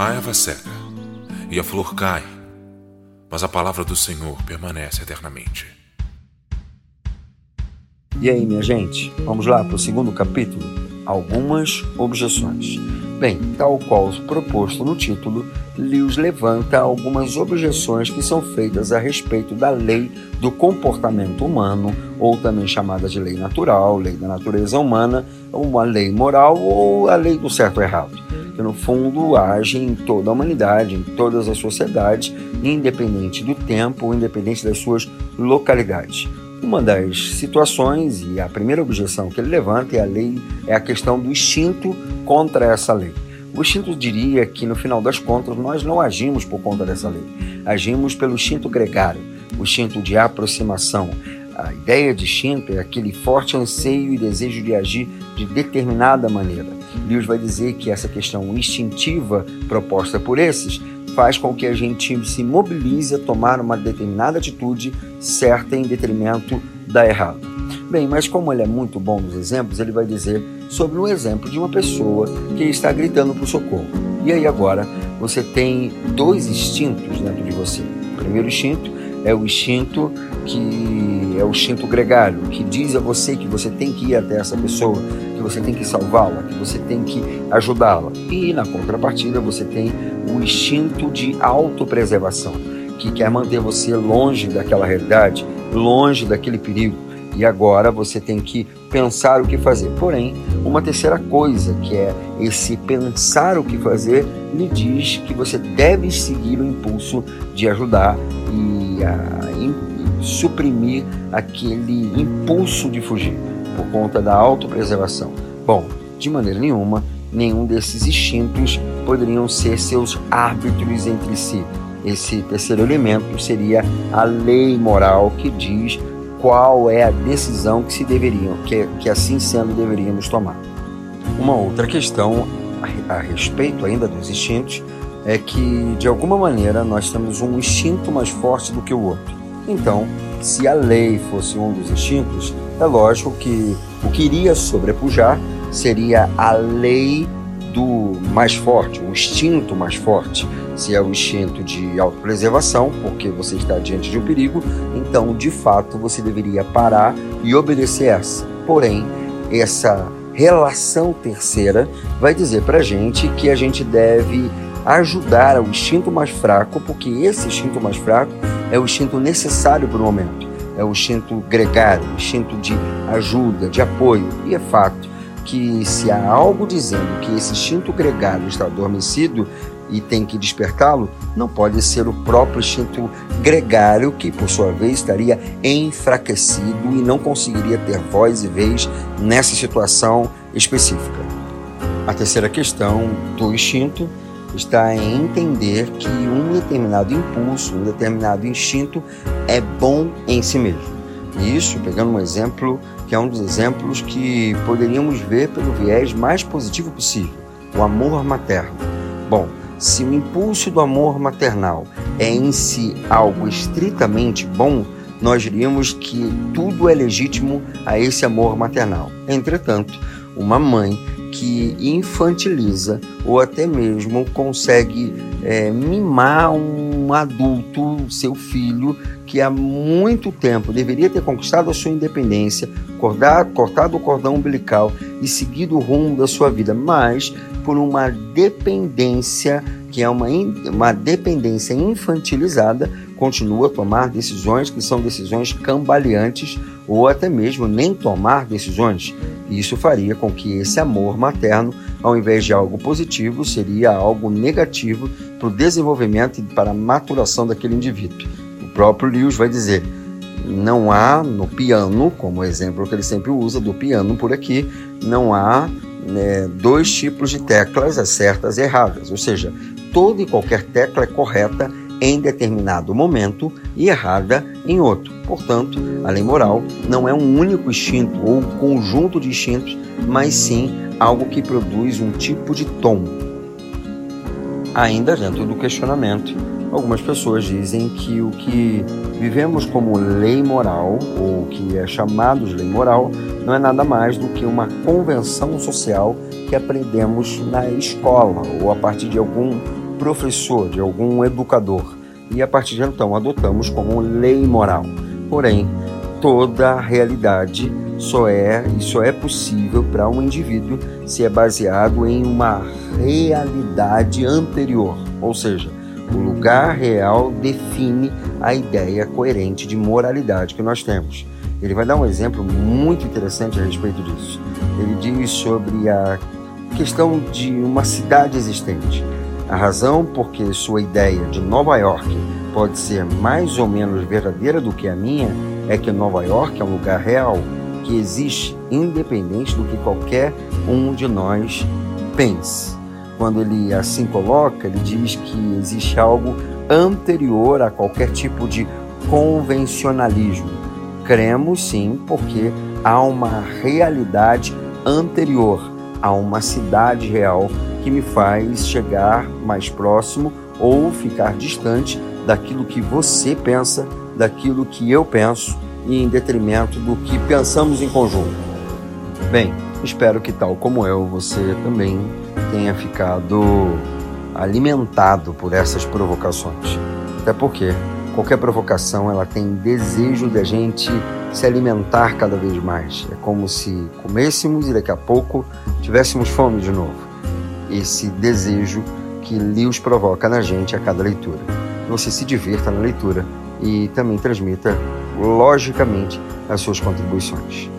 A erva seca e a flor cai, mas a palavra do Senhor permanece eternamente. E aí, minha gente, vamos lá para o segundo capítulo? Algumas objeções. Bem, tal qual proposto no título, Lewis levanta algumas objeções que são feitas a respeito da lei do comportamento humano, ou também chamada de lei natural, lei da natureza humana, uma lei moral ou a lei do certo e errado, que no fundo age em toda a humanidade, em todas as sociedades, independente do tempo, independente das suas localidades. Uma das situações e a primeira objeção que ele levanta é a lei é a questão do instinto contra essa lei. O instinto diria que no final das contas nós não agimos por conta dessa lei, agimos pelo instinto gregário, o instinto de aproximação. A ideia de instinto é aquele forte anseio e desejo de agir de determinada maneira. Lewis vai dizer que essa questão instintiva proposta por esses faz com que a gente se mobilize a tomar uma determinada atitude certa em detrimento da errada. Bem, mas como ele é muito bom nos exemplos, ele vai dizer sobre um exemplo de uma pessoa que está gritando por socorro. E aí agora você tem dois instintos dentro de você. O primeiro instinto é o instinto que é o instinto gregário, que diz a você que você tem que ir até essa pessoa, que você tem que salvá-la, que você tem que ajudá-la. E na contrapartida você tem o instinto de autopreservação, que quer manter você longe daquela realidade, longe daquele perigo. E agora você tem que pensar o que fazer. Porém, uma terceira coisa, que é esse pensar o que fazer, lhe diz que você deve seguir o impulso de ajudar e a, suprimir aquele impulso de fugir por conta da autopreservação. Bom, de maneira nenhuma, nenhum desses instintos poderiam ser seus árbitros entre si. Esse terceiro elemento seria a lei moral que diz qual é a decisão que se deveriam, que, que assim sendo deveríamos tomar. Uma outra questão a, a respeito ainda dos instintos é que de alguma maneira nós temos um instinto mais forte do que o outro. Então, se a lei fosse um dos instintos, é lógico que o que iria sobrepujar seria a lei mais forte, o instinto mais forte. Se é o instinto de autopreservação, porque você está diante de um perigo, então de fato você deveria parar e obedecer essa. Porém, essa relação terceira vai dizer para gente que a gente deve ajudar o instinto mais fraco, porque esse instinto mais fraco é o instinto necessário para o momento. É o instinto gregário, o instinto de ajuda, de apoio. E é fato que se há algo dizendo que esse instinto gregário está adormecido e tem que despertá-lo, não pode ser o próprio instinto gregário que, por sua vez, estaria enfraquecido e não conseguiria ter voz e vez nessa situação específica. A terceira questão do instinto está em entender que um determinado impulso, um determinado instinto é bom em si mesmo. E isso, pegando um exemplo que é um dos exemplos que poderíamos ver pelo viés mais positivo possível, o amor materno. Bom, se o impulso do amor maternal é em si algo estritamente bom, nós diríamos que tudo é legítimo a esse amor maternal. Entretanto, uma mãe que infantiliza ou até mesmo consegue é, mimar um adulto, seu filho, que há muito tempo deveria ter conquistado a sua independência, cortado, cortado o cordão umbilical e seguido o rumo da sua vida, mas por uma dependência que é uma, uma dependência infantilizada, continua a tomar decisões que são decisões cambaleantes ou até mesmo nem tomar decisões. Isso faria com que esse amor materno, ao invés de algo positivo, seria algo negativo para o desenvolvimento e para a maturação daquele indivíduo. O próprio Lewis vai dizer: não há no piano, como exemplo que ele sempre usa do piano por aqui, não há né, dois tipos de teclas, as certas e erradas, ou seja, toda e qualquer tecla é correta em determinado momento e errada em outro. Portanto, a lei moral não é um único instinto ou um conjunto de instintos, mas sim algo que produz um tipo de tom. Ainda dentro do questionamento, algumas pessoas dizem que o que vivemos como lei moral, ou que é chamado de lei moral, não é nada mais do que uma convenção social que aprendemos na escola ou a partir de algum professor, de algum educador, e a partir de então adotamos como lei moral. Porém, toda a realidade só é e só é possível para um indivíduo se é baseado em uma realidade anterior, ou seja, o lugar real define a ideia coerente de moralidade que nós temos. Ele vai dar um exemplo muito interessante a respeito disso. Ele diz sobre a questão de uma cidade existente. A razão por que sua ideia de Nova York pode ser mais ou menos verdadeira do que a minha é que Nova York é um lugar real que existe independente do que qualquer um de nós pense. Quando ele assim coloca, ele diz que existe algo anterior a qualquer tipo de convencionalismo. Cremos sim, porque há uma realidade anterior a uma cidade real que me faz chegar mais próximo ou ficar distante daquilo que você pensa, daquilo que eu penso em detrimento do que pensamos em conjunto. Bem, espero que tal como eu, você também tenha ficado alimentado por essas provocações. Até porque qualquer provocação ela tem desejo de a gente se alimentar cada vez mais. É como se comêssemos e daqui a pouco tivéssemos fome de novo. Esse desejo que Lewis provoca na gente a cada leitura. Você se divirta na leitura e também transmita logicamente as suas contribuições.